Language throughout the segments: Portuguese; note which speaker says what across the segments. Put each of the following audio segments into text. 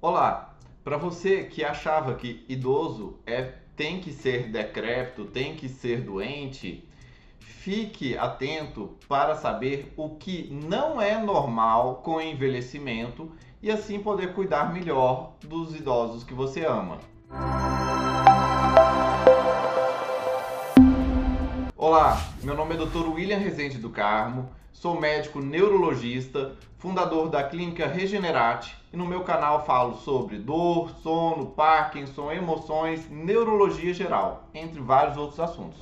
Speaker 1: Olá, para você que achava que idoso é tem que ser decrépito, tem que ser doente, fique atento para saber o que não é normal com envelhecimento e assim poder cuidar melhor dos idosos que você ama. Olá, meu nome é Dr. William Rezende do Carmo, sou médico neurologista, fundador da clínica Regenerate e no meu canal falo sobre dor, sono, Parkinson, emoções, neurologia geral, entre vários outros assuntos.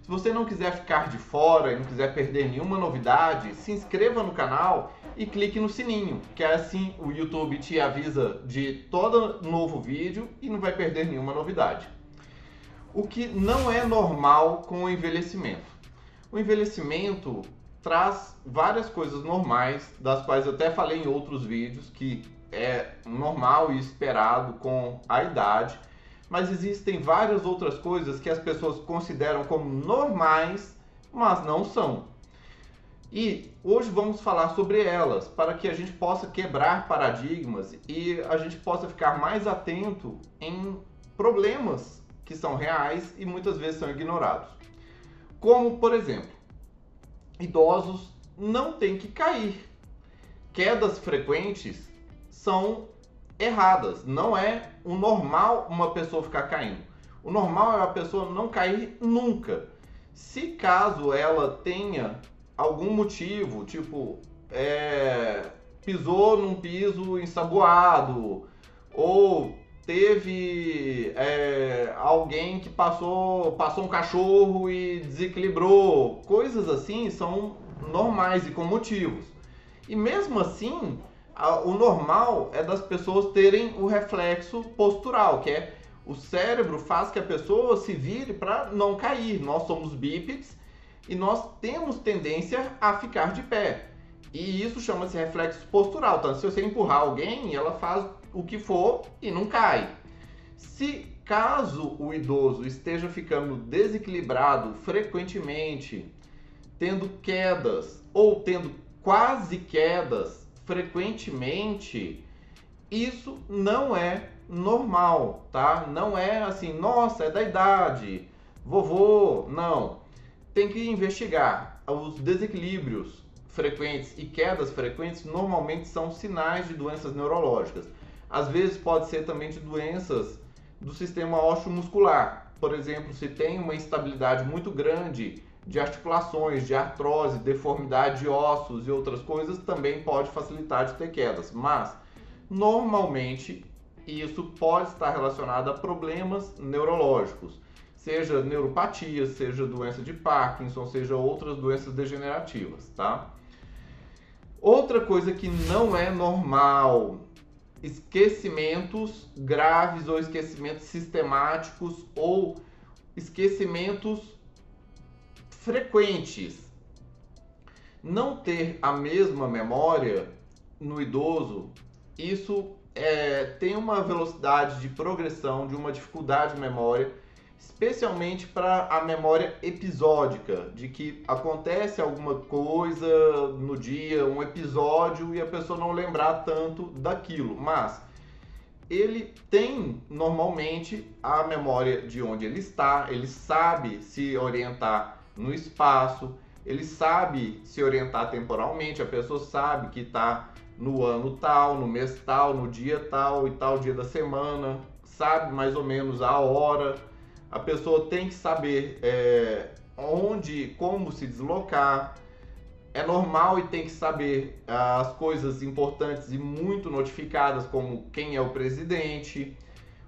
Speaker 1: Se você não quiser ficar de fora e não quiser perder nenhuma novidade, se inscreva no canal e clique no sininho, que assim o YouTube te avisa de todo novo vídeo e não vai perder nenhuma novidade o que não é normal com o envelhecimento. O envelhecimento traz várias coisas normais, das quais eu até falei em outros vídeos, que é normal e esperado com a idade, mas existem várias outras coisas que as pessoas consideram como normais, mas não são. E hoje vamos falar sobre elas, para que a gente possa quebrar paradigmas e a gente possa ficar mais atento em problemas que são reais e muitas vezes são ignorados. Como, por exemplo, idosos não têm que cair. Quedas frequentes são erradas. Não é o normal uma pessoa ficar caindo. O normal é a pessoa não cair nunca. Se caso ela tenha algum motivo, tipo, é, pisou num piso ensaboado, ou teve é, alguém que passou, passou um cachorro e desequilibrou. Coisas assim são normais e com motivos. E mesmo assim, a, o normal é das pessoas terem o reflexo postural, que é o cérebro faz que a pessoa se vire para não cair. Nós somos bípedes e nós temos tendência a ficar de pé. E isso chama-se reflexo postural. Então, se você empurrar alguém, ela faz o que for e não cai. Se caso o idoso esteja ficando desequilibrado frequentemente, tendo quedas ou tendo quase quedas frequentemente, isso não é normal, tá? Não é assim, nossa, é da idade, vovô, não. Tem que investigar os desequilíbrios frequentes e quedas frequentes normalmente são sinais de doenças neurológicas. Às vezes pode ser também de doenças do sistema ósseo-muscular. Por exemplo, se tem uma instabilidade muito grande de articulações, de artrose, deformidade de ossos e outras coisas, também pode facilitar de ter quedas. Mas, normalmente, isso pode estar relacionado a problemas neurológicos, seja neuropatia, seja doença de Parkinson, seja outras doenças degenerativas, tá? Outra coisa que não é normal esquecimentos graves ou esquecimentos sistemáticos ou esquecimentos frequentes. Não ter a mesma memória no idoso, isso é, tem uma velocidade de progressão, de uma dificuldade de memória especialmente para a memória episódica, de que acontece alguma coisa no dia, um episódio e a pessoa não lembrar tanto daquilo, mas ele tem normalmente a memória de onde ele está, ele sabe se orientar no espaço, ele sabe se orientar temporalmente, a pessoa sabe que está no ano tal, no mês tal, no dia tal e tal dia da semana, sabe mais ou menos a hora a pessoa tem que saber é, onde, como se deslocar. É normal e tem que saber as coisas importantes e muito notificadas, como quem é o presidente,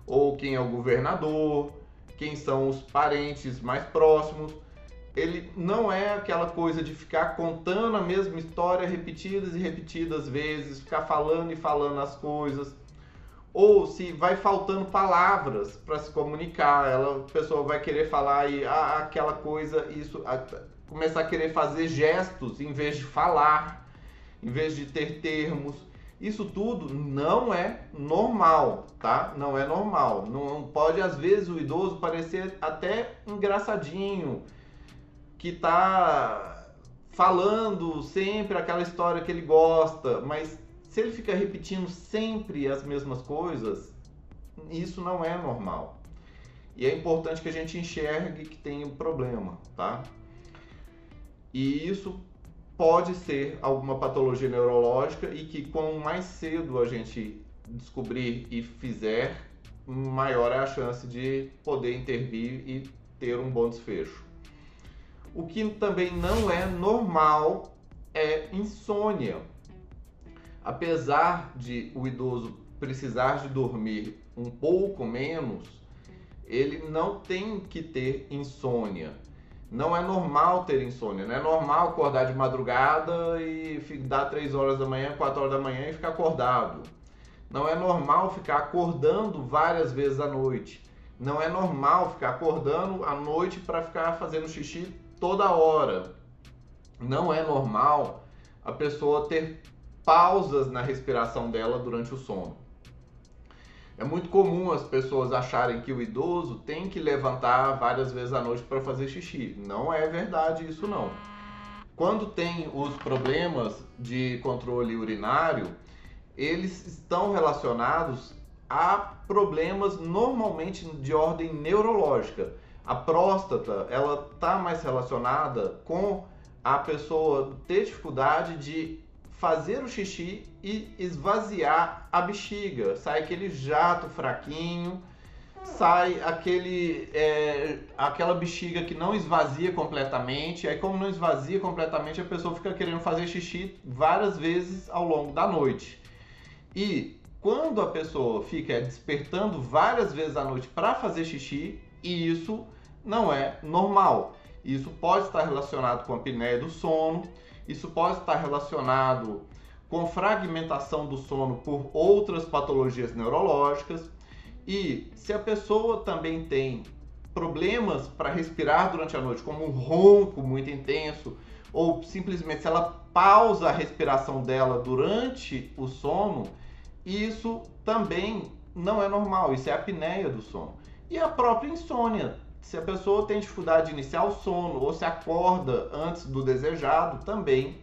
Speaker 1: ou quem é o governador, quem são os parentes mais próximos. Ele não é aquela coisa de ficar contando a mesma história repetidas e repetidas vezes, ficar falando e falando as coisas ou se vai faltando palavras para se comunicar, ela, a pessoa vai querer falar e ah, aquela coisa, isso, a, começar a querer fazer gestos em vez de falar, em vez de ter termos. Isso tudo não é normal, tá? Não é normal. Não pode às vezes o idoso parecer até engraçadinho, que tá falando sempre aquela história que ele gosta, mas se ele fica repetindo sempre as mesmas coisas, isso não é normal. E é importante que a gente enxergue que tem um problema, tá? E isso pode ser alguma patologia neurológica e que quanto mais cedo a gente descobrir e fizer, maior é a chance de poder intervir e ter um bom desfecho. O que também não é normal é insônia. Apesar de o idoso precisar de dormir um pouco menos, ele não tem que ter insônia. Não é normal ter insônia, não é normal acordar de madrugada e dar 3 horas da manhã, 4 horas da manhã e ficar acordado. Não é normal ficar acordando várias vezes à noite. Não é normal ficar acordando à noite para ficar fazendo xixi toda hora. Não é normal a pessoa ter pausas na respiração dela durante o sono. É muito comum as pessoas acharem que o idoso tem que levantar várias vezes à noite para fazer xixi. Não é verdade isso não. Quando tem os problemas de controle urinário, eles estão relacionados a problemas normalmente de ordem neurológica. A próstata, ela está mais relacionada com a pessoa ter dificuldade de fazer o xixi e esvaziar a bexiga. Sai aquele jato fraquinho, sai aquele é, aquela bexiga que não esvazia completamente. Aí como não esvazia completamente, a pessoa fica querendo fazer xixi várias vezes ao longo da noite. E quando a pessoa fica despertando várias vezes à noite para fazer xixi, isso não é normal. Isso pode estar relacionado com a apneia do sono, isso pode estar relacionado com fragmentação do sono por outras patologias neurológicas. E se a pessoa também tem problemas para respirar durante a noite, como um ronco muito intenso, ou simplesmente se ela pausa a respiração dela durante o sono, isso também não é normal, isso é apneia do sono. E a própria insônia se a pessoa tem dificuldade de iniciar o sono ou se acorda antes do desejado, também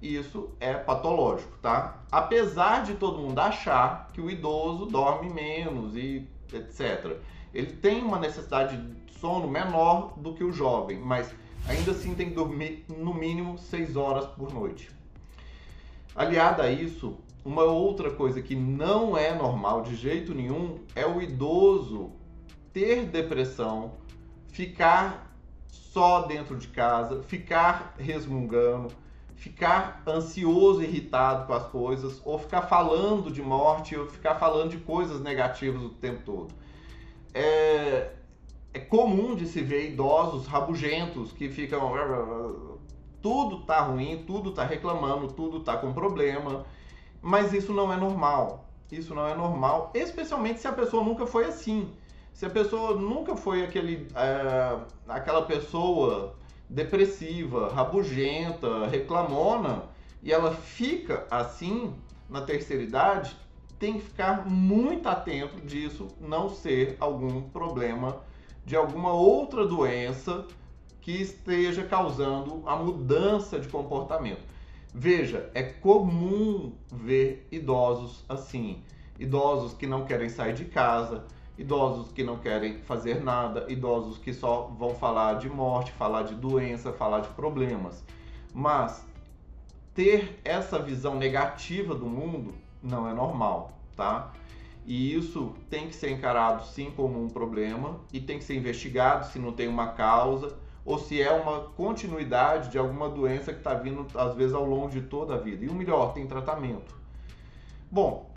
Speaker 1: isso é patológico, tá? Apesar de todo mundo achar que o idoso dorme menos e etc. Ele tem uma necessidade de sono menor do que o jovem, mas ainda assim tem que dormir no mínimo 6 horas por noite. Aliado a isso, uma outra coisa que não é normal de jeito nenhum é o idoso ter depressão ficar só dentro de casa, ficar resmungando, ficar ansioso, irritado com as coisas, ou ficar falando de morte, ou ficar falando de coisas negativas o tempo todo. É, é comum de se ver idosos rabugentos que ficam. Tudo tá ruim, tudo tá reclamando, tudo tá com problema, mas isso não é normal. Isso não é normal, especialmente se a pessoa nunca foi assim. Se a pessoa nunca foi aquele, é, aquela pessoa depressiva, rabugenta, reclamona, e ela fica assim na terceira idade, tem que ficar muito atento disso não ser algum problema de alguma outra doença que esteja causando a mudança de comportamento. Veja, é comum ver idosos assim, idosos que não querem sair de casa, idosos que não querem fazer nada, idosos que só vão falar de morte, falar de doença, falar de problemas. Mas ter essa visão negativa do mundo não é normal, tá? E isso tem que ser encarado sim como um problema e tem que ser investigado se não tem uma causa ou se é uma continuidade de alguma doença que está vindo às vezes ao longo de toda a vida. E o melhor, tem tratamento. Bom,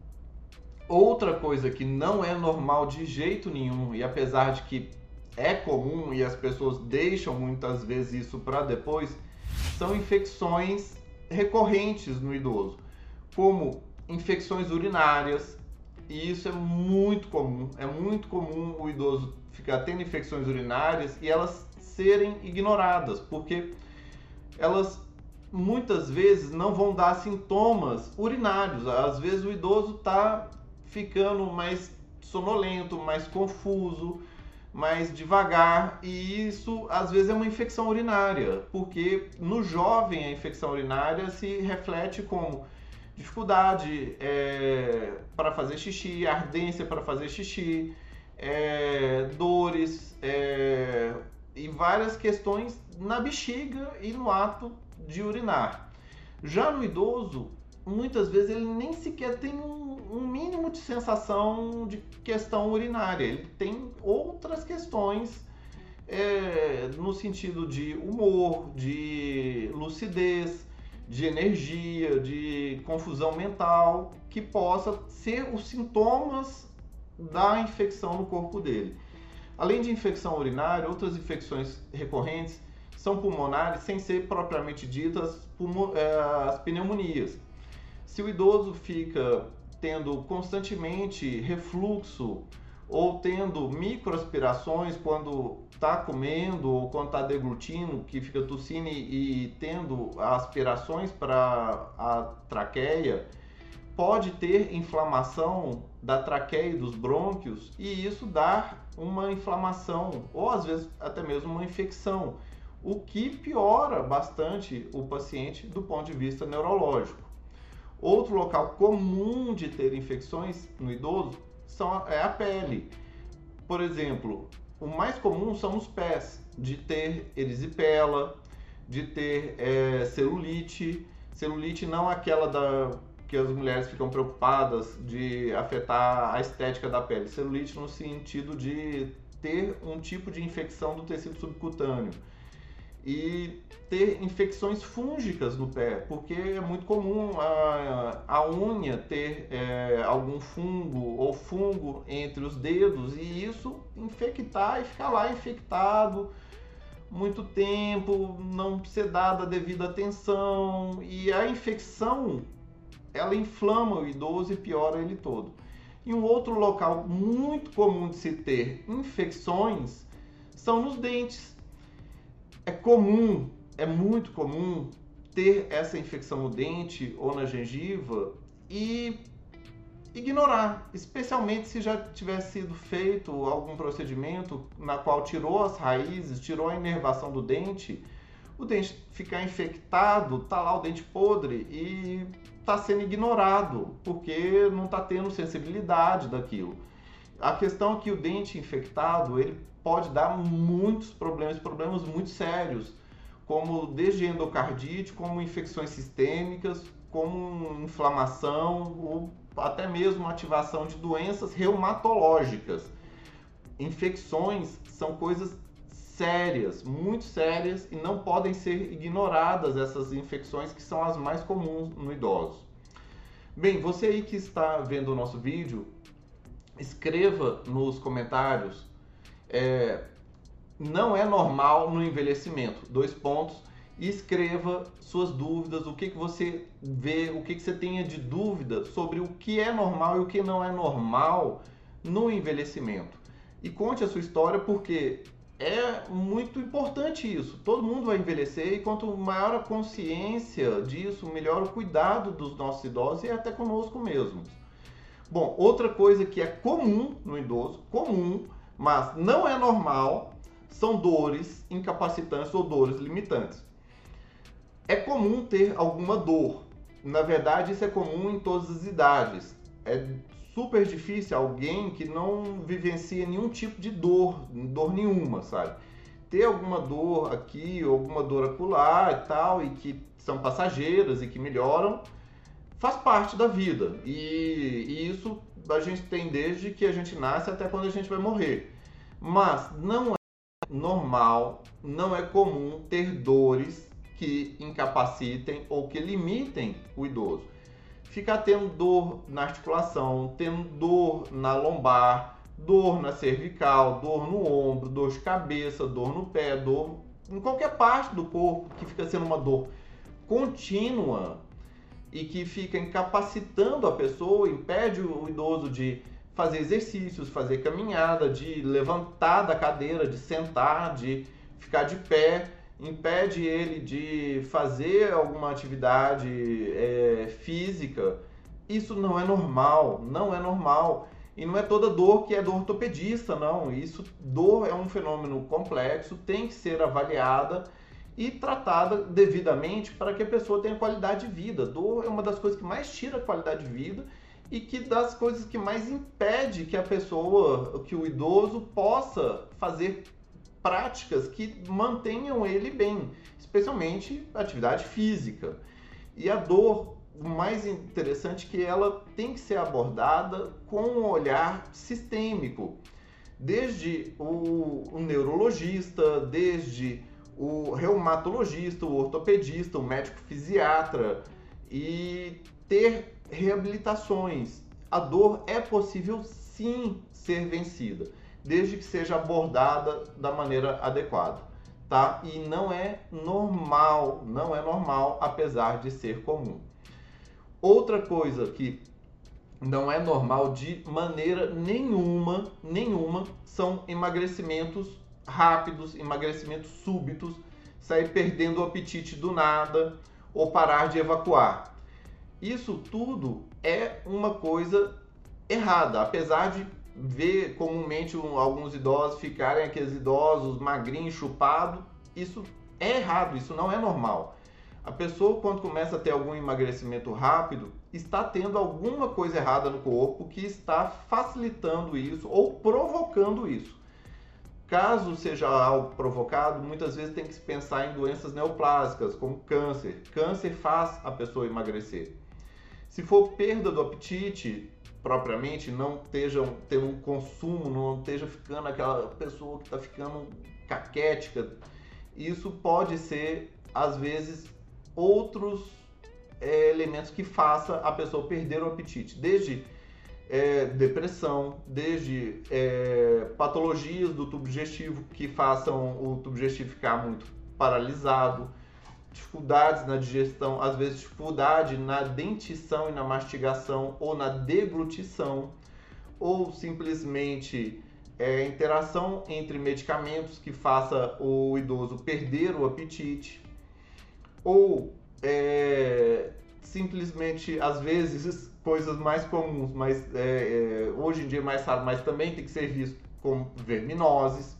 Speaker 1: Outra coisa que não é normal de jeito nenhum, e apesar de que é comum e as pessoas deixam muitas vezes isso para depois, são infecções recorrentes no idoso, como infecções urinárias, e isso é muito comum. É muito comum o idoso ficar tendo infecções urinárias e elas serem ignoradas, porque elas muitas vezes não vão dar sintomas urinários. Às vezes o idoso está ficando mais sonolento, mais confuso, mais devagar, e isso às vezes é uma infecção urinária, porque no jovem a infecção urinária se reflete como dificuldade é, para fazer xixi, ardência para fazer xixi, é, dores é, e várias questões na bexiga e no ato de urinar. Já no idoso, muitas vezes ele nem sequer tem um, um, mínimo de sensação de questão urinária, ele tem outras questões é, no sentido de humor, de lucidez, de energia, de confusão mental, que possa ser os sintomas da infecção no corpo dele. Além de infecção urinária, outras infecções recorrentes são pulmonares, sem ser propriamente ditas é, as pneumonias. Se o idoso fica tendo constantemente refluxo ou tendo microaspirações quando está comendo ou quando está deglutindo, que fica tossindo e, e tendo aspirações para a traqueia, pode ter inflamação da traqueia e dos brônquios e isso dar uma inflamação ou às vezes até mesmo uma infecção, o que piora bastante o paciente do ponto de vista neurológico. Outro local comum de ter infecções no idoso são, é a pele. Por exemplo, o mais comum são os pés, de ter erisipela, de ter é, celulite. Celulite não aquela da que as mulheres ficam preocupadas de afetar a estética da pele. Celulite no sentido de ter um tipo de infecção do tecido subcutâneo e ter infecções fúngicas no pé, porque é muito comum a, a unha ter é, algum fungo ou fungo entre os dedos e isso infectar e ficar lá infectado muito tempo, não ser dada a devida atenção e a infecção ela inflama o idoso e piora ele todo. E um outro local muito comum de se ter infecções são nos dentes. É comum, é muito comum ter essa infecção no dente ou na gengiva e ignorar, especialmente se já tivesse sido feito algum procedimento na qual tirou as raízes, tirou a inervação do dente, o dente ficar infectado, tá lá o dente podre e está sendo ignorado, porque não está tendo sensibilidade daquilo. A questão é que o dente infectado ele pode dar muitos problemas, problemas muito sérios, como desde endocardite, como infecções sistêmicas, como inflamação ou até mesmo ativação de doenças reumatológicas. Infecções são coisas sérias, muito sérias e não podem ser ignoradas essas infecções que são as mais comuns no idoso. Bem, você aí que está vendo o nosso vídeo, escreva nos comentários. É, não é normal no envelhecimento. Dois pontos. Escreva suas dúvidas, o que, que você vê, o que, que você tenha de dúvida sobre o que é normal e o que não é normal no envelhecimento. E conte a sua história, porque é muito importante isso. Todo mundo vai envelhecer e quanto maior a consciência disso, melhor o cuidado dos nossos idosos e até conosco mesmos. Bom, outra coisa que é comum no idoso, comum, mas não é normal, são dores incapacitantes ou dores limitantes. É comum ter alguma dor. Na verdade, isso é comum em todas as idades. É super difícil alguém que não vivencia nenhum tipo de dor, dor nenhuma, sabe? Ter alguma dor aqui, alguma dor acolá e tal, e que são passageiras e que melhoram, faz parte da vida. E, e isso a gente tem desde que a gente nasce até quando a gente vai morrer. Mas não é normal, não é comum ter dores que incapacitem ou que limitem o idoso ficar tendo dor na articulação, tendo dor na lombar, dor na cervical, dor no ombro, dor de cabeça, dor no pé, dor em qualquer parte do corpo que fica sendo uma dor contínua e que fica incapacitando a pessoa, impede o idoso de fazer exercícios, fazer caminhada, de levantar da cadeira, de sentar, de ficar de pé impede ele de fazer alguma atividade é, física, isso não é normal, não é normal. E não é toda dor que é dor ortopedista, não. Isso, dor é um fenômeno complexo, tem que ser avaliada e tratada devidamente para que a pessoa tenha qualidade de vida. Dor é uma das coisas que mais tira a qualidade de vida e que das coisas que mais impede que a pessoa, que o idoso possa fazer práticas que mantenham ele bem, especialmente atividade física. E a dor, o mais interessante é que ela tem que ser abordada com um olhar sistêmico, desde o, o neurologista, desde o reumatologista, o ortopedista, o médico fisiatra e ter reabilitações. A dor é possível sim ser vencida, desde que seja abordada da maneira adequada, tá? E não é normal, não é normal, apesar de ser comum. Outra coisa que não é normal de maneira nenhuma, nenhuma, são emagrecimentos rápidos, emagrecimentos súbitos, sair perdendo o apetite do nada ou parar de evacuar. Isso tudo é uma coisa errada, apesar de ver comumente alguns idosos ficarem aqueles idosos magrinhos, chupados, isso é errado, isso não é normal. A pessoa, quando começa a ter algum emagrecimento rápido, está tendo alguma coisa errada no corpo que está facilitando isso ou provocando isso. Caso seja algo provocado, muitas vezes tem que se pensar em doenças neoplásicas, como câncer. Câncer faz a pessoa emagrecer. Se for perda do apetite, propriamente, não estejam tendo um consumo, não esteja ficando aquela pessoa que está ficando caquética, isso pode ser, às vezes, outros é, elementos que faça a pessoa perder o apetite, desde é, depressão, desde é, patologias do tubo digestivo que façam o tubo digestivo ficar muito paralisado, dificuldades na digestão, às vezes dificuldade na dentição e na mastigação ou na deglutição, ou simplesmente é, interação entre medicamentos que faça o idoso perder o apetite, ou é, simplesmente às vezes coisas mais comuns, mas é, é, hoje em dia é mais raro, mas também tem que ser visto como verminoses.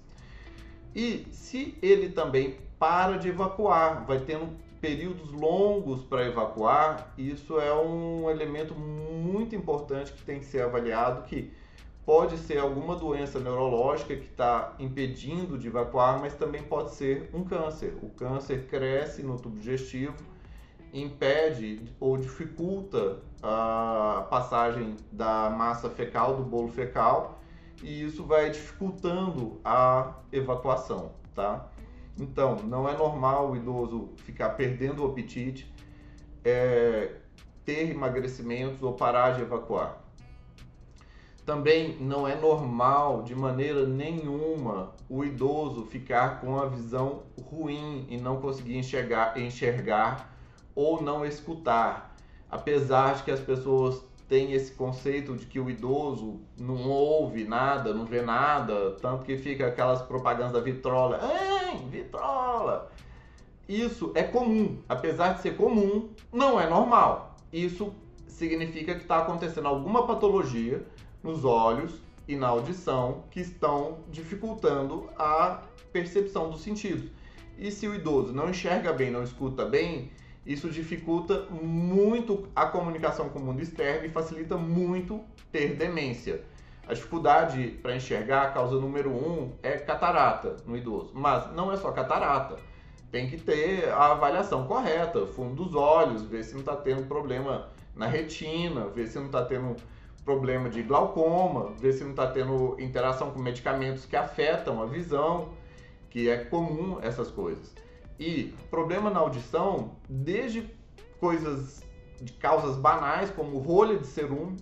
Speaker 1: E se ele também para de evacuar, vai tendo períodos longos para evacuar, isso é um elemento muito importante que tem que ser avaliado, que pode ser alguma doença neurológica que está impedindo de evacuar, mas também pode ser um câncer. O câncer cresce no tubo digestivo, impede ou dificulta a passagem da massa fecal, do bolo fecal, e isso vai dificultando a evacuação, tá? Então, não é normal o idoso ficar perdendo o apetite, é, ter emagrecimentos ou parar de evacuar. Também não é normal, de maneira nenhuma, o idoso ficar com a visão ruim e não conseguir enxergar, enxergar ou não escutar. Apesar de que as pessoas têm esse conceito de que o idoso não ouve nada, não vê nada, tanto que fica aquelas propagandas da vitrola. Ei, vitrola! Isso é comum. Apesar de ser comum, não é normal. Isso significa que está acontecendo alguma patologia nos olhos e na audição que estão dificultando a percepção dos sentidos. E se o idoso não enxerga bem, não escuta bem, isso dificulta muito a comunicação com o mundo externo e facilita muito ter demência. A dificuldade para enxergar, a causa número um, é catarata no idoso. Mas não é só catarata. Tem que ter a avaliação correta, fundo dos olhos, ver se não está tendo problema na retina, ver se não está tendo problema de glaucoma, ver se não está tendo interação com medicamentos que afetam a visão, que é comum essas coisas. E problema na audição, desde coisas de causas banais, como rolha de cerume,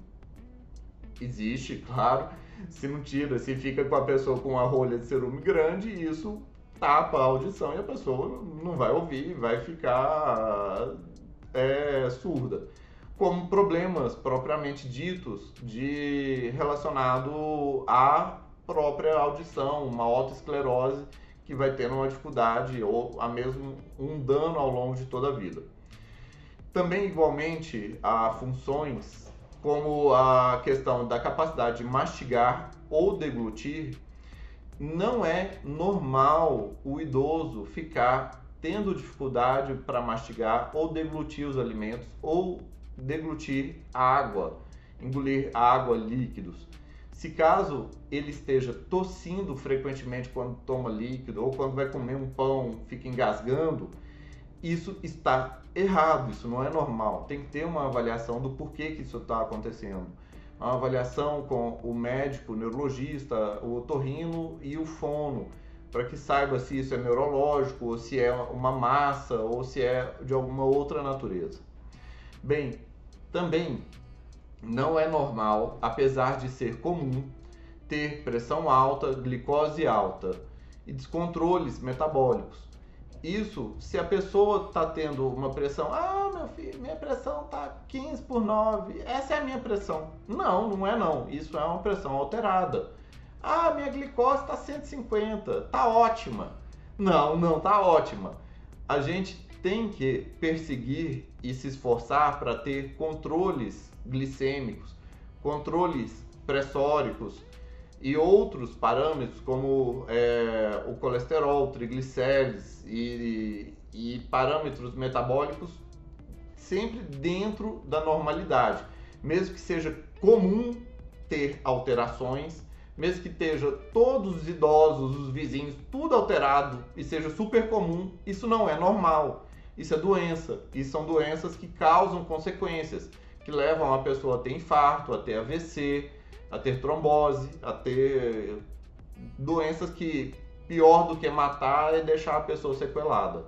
Speaker 1: existe, claro. Se não tira, se fica com a pessoa com a rolha de cerume grande, isso tapa a audição e a pessoa não vai ouvir, vai ficar é, surda. Como problemas propriamente ditos de relacionado à própria audição, uma autoesclerose que vai tendo uma dificuldade ou a mesmo um dano ao longo de toda a vida. Também igualmente há funções como a questão da capacidade de mastigar ou deglutir, não é normal o idoso ficar tendo dificuldade para mastigar ou deglutir os alimentos ou deglutir água, engolir água, líquidos. Se caso ele esteja tossindo frequentemente quando toma líquido ou quando vai comer um pão, fica engasgando, isso está errado, isso não é normal. Tem que ter uma avaliação do porquê que isso está acontecendo. Uma avaliação com o médico, o neurologista, o otorrino e o fono, para que saiba se isso é neurológico, ou se é uma massa, ou se é de alguma outra natureza. Bem, também não é normal, apesar de ser comum, ter pressão alta, glicose alta e descontroles metabólicos. Isso, se a pessoa está tendo uma pressão, ah, meu filho, minha pressão está 15 por 9, essa é a minha pressão. Não, não é não, isso é uma pressão alterada. Ah, minha glicose está 150, tá ótima. Não, não tá ótima. A gente tem que perseguir e se esforçar para ter controles glicêmicos, controles pressóricos e outros parâmetros como é, o colesterol, triglicérides e, e parâmetros metabólicos sempre dentro da normalidade, mesmo que seja comum ter alterações, mesmo que esteja todos os idosos, os vizinhos, tudo alterado e seja super comum, isso não é normal. Isso é doença. E são doenças que causam consequências, que levam a pessoa a ter infarto, a ter AVC, a ter trombose, a ter doenças que pior do que matar é deixar a pessoa sequelada.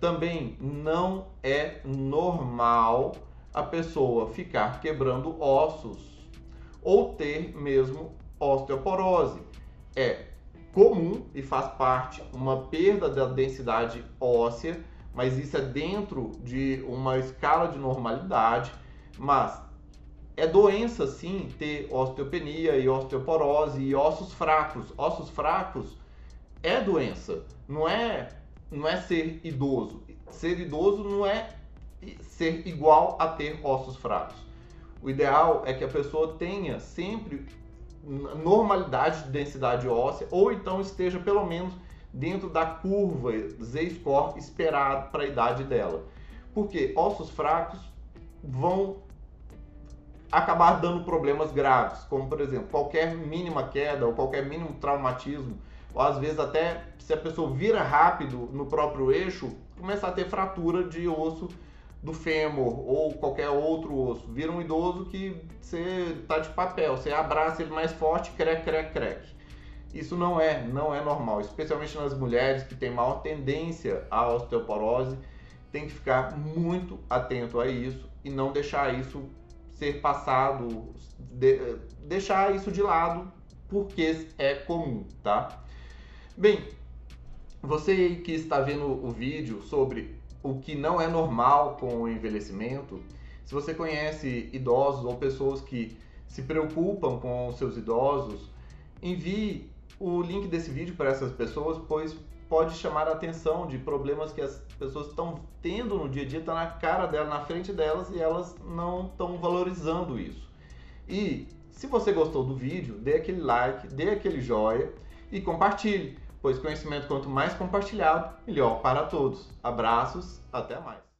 Speaker 1: Também não é normal a pessoa ficar quebrando ossos ou ter mesmo osteoporose. É comum e faz parte uma perda da densidade óssea mas isso é dentro de uma escala de normalidade, mas é doença sim ter osteopenia e osteoporose e ossos fracos. Ossos fracos é doença, não é não é ser idoso. Ser idoso não é ser igual a ter ossos fracos. O ideal é que a pessoa tenha sempre normalidade de densidade óssea ou então esteja pelo menos dentro da curva Z-score esperado para a idade dela. Porque ossos fracos vão acabar dando problemas graves, como por exemplo, qualquer mínima queda ou qualquer mínimo traumatismo, ou às vezes até se a pessoa vira rápido no próprio eixo, começar a ter fratura de osso do fêmur ou qualquer outro osso. Vira um idoso que você tá de papel, você abraça ele mais forte, crec, crec, crec. Isso não é, não é normal, especialmente nas mulheres que têm maior tendência à osteoporose. Tem que ficar muito atento a isso e não deixar isso ser passado, de, deixar isso de lado porque é comum, tá? Bem, você que está vendo o vídeo sobre o que não é normal com o envelhecimento, se você conhece idosos ou pessoas que se preocupam com seus idosos, envie o link desse vídeo para essas pessoas, pois pode chamar a atenção de problemas que as pessoas estão tendo no dia a dia, está na cara dela, na frente delas e elas não estão valorizando isso. E se você gostou do vídeo, dê aquele like, dê aquele joia e compartilhe, pois conhecimento quanto mais compartilhado, melhor para todos. Abraços, até mais.